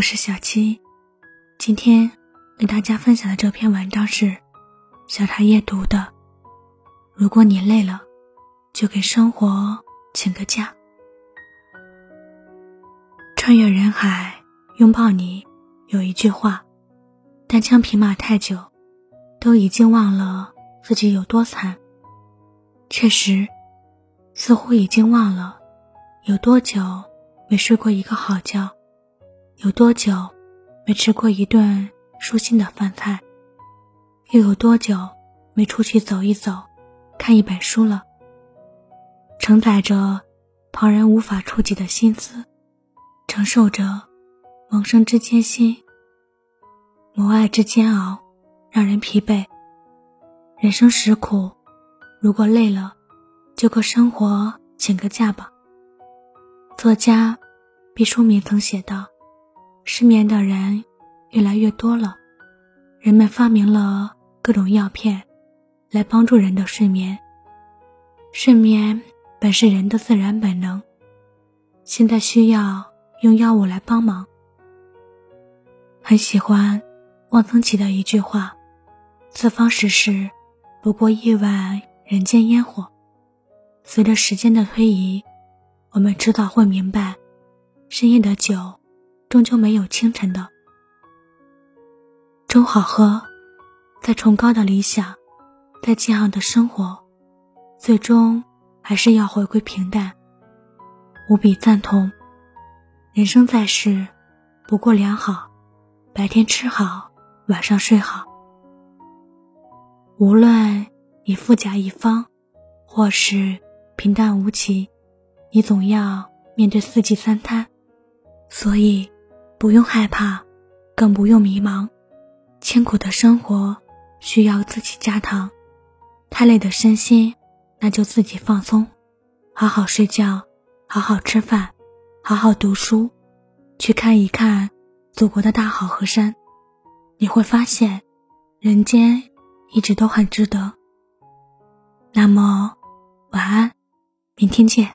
我是小七，今天给大家分享的这篇文章是小茶夜读的。如果你累了，就给生活请个假。穿越人海拥抱你，有一句话：单枪匹马太久，都已经忘了自己有多惨。确实，似乎已经忘了有多久没睡过一个好觉。有多久没吃过一顿舒心的饭菜？又有多久没出去走一走、看一本书了？承载着旁人无法触及的心思，承受着萌生之艰辛、母爱之煎熬，让人疲惫。人生实苦，如果累了，就给生活请个假吧。作家毕淑敏曾写道。失眠的人越来越多了，人们发明了各种药片，来帮助人的睡眠。睡眠本是人的自然本能，现在需要用药物来帮忙。很喜欢汪曾祺的一句话：“此方世事，不过亿万人间烟火。”随着时间的推移，我们迟早会明白，深夜的酒。终究没有清晨的粥好喝，再崇高的理想，再激昂的生活，最终还是要回归平淡。无比赞同，人生在世，不过良好，白天吃好，晚上睡好。无论你富甲一方，或是平淡无奇，你总要面对四季三餐，所以。不用害怕，更不用迷茫。清苦的生活需要自己加糖，太累的身心，那就自己放松，好好睡觉，好好吃饭，好好读书，去看一看祖国的大好河山。你会发现，人间一直都很值得。那么，晚安，明天见。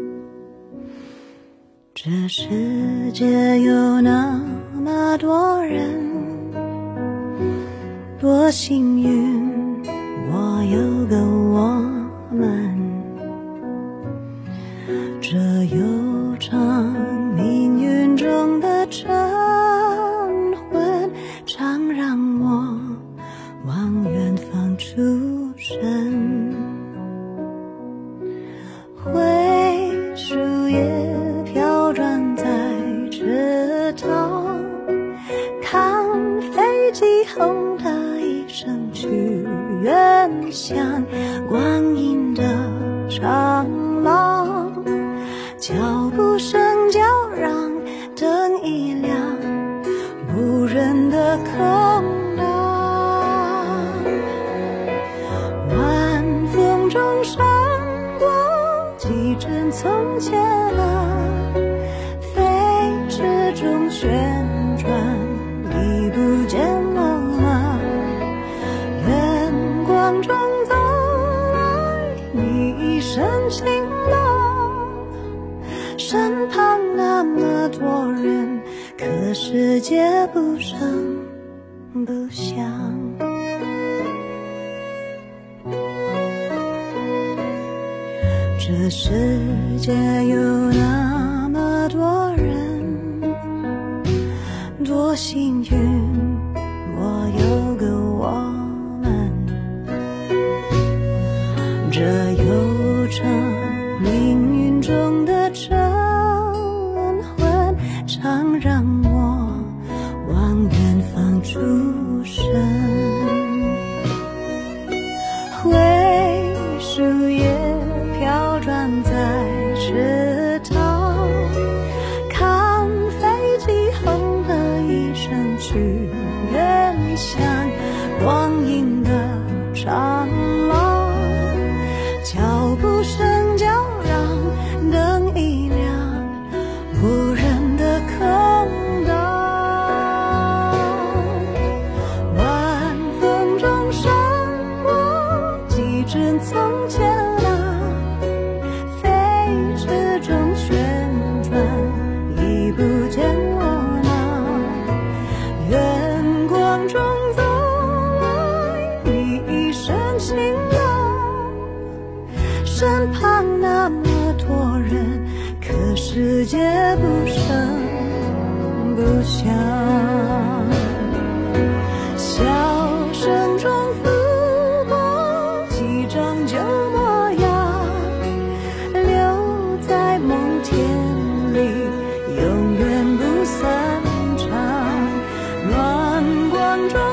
这世界有那。么多人，多幸运，轰的一声去远乡，光阴的长廊，脚步声叫嚷，灯一亮，无人的空荡，晚风中闪过几帧从前啊，飞驰中旋心动，身旁那么多人，可世界不声不响。这世界有那么多人，多幸运，是从前啊，飞驰中旋转，已不见我了，远光中走来，你一身晴朗，身旁那么多人，可世界不声不响。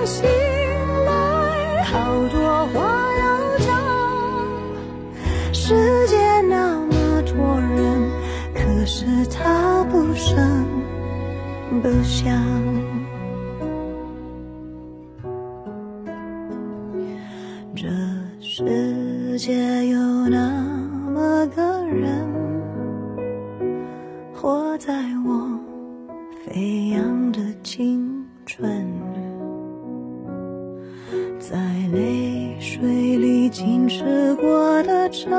醒来，好多话要讲。世界那么多人，可是他不声不响。这世界有那么个人，活在我飞扬的青春，在泪水里浸湿过的皱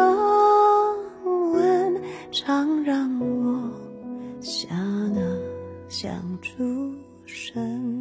纹，常让我想啊想出神。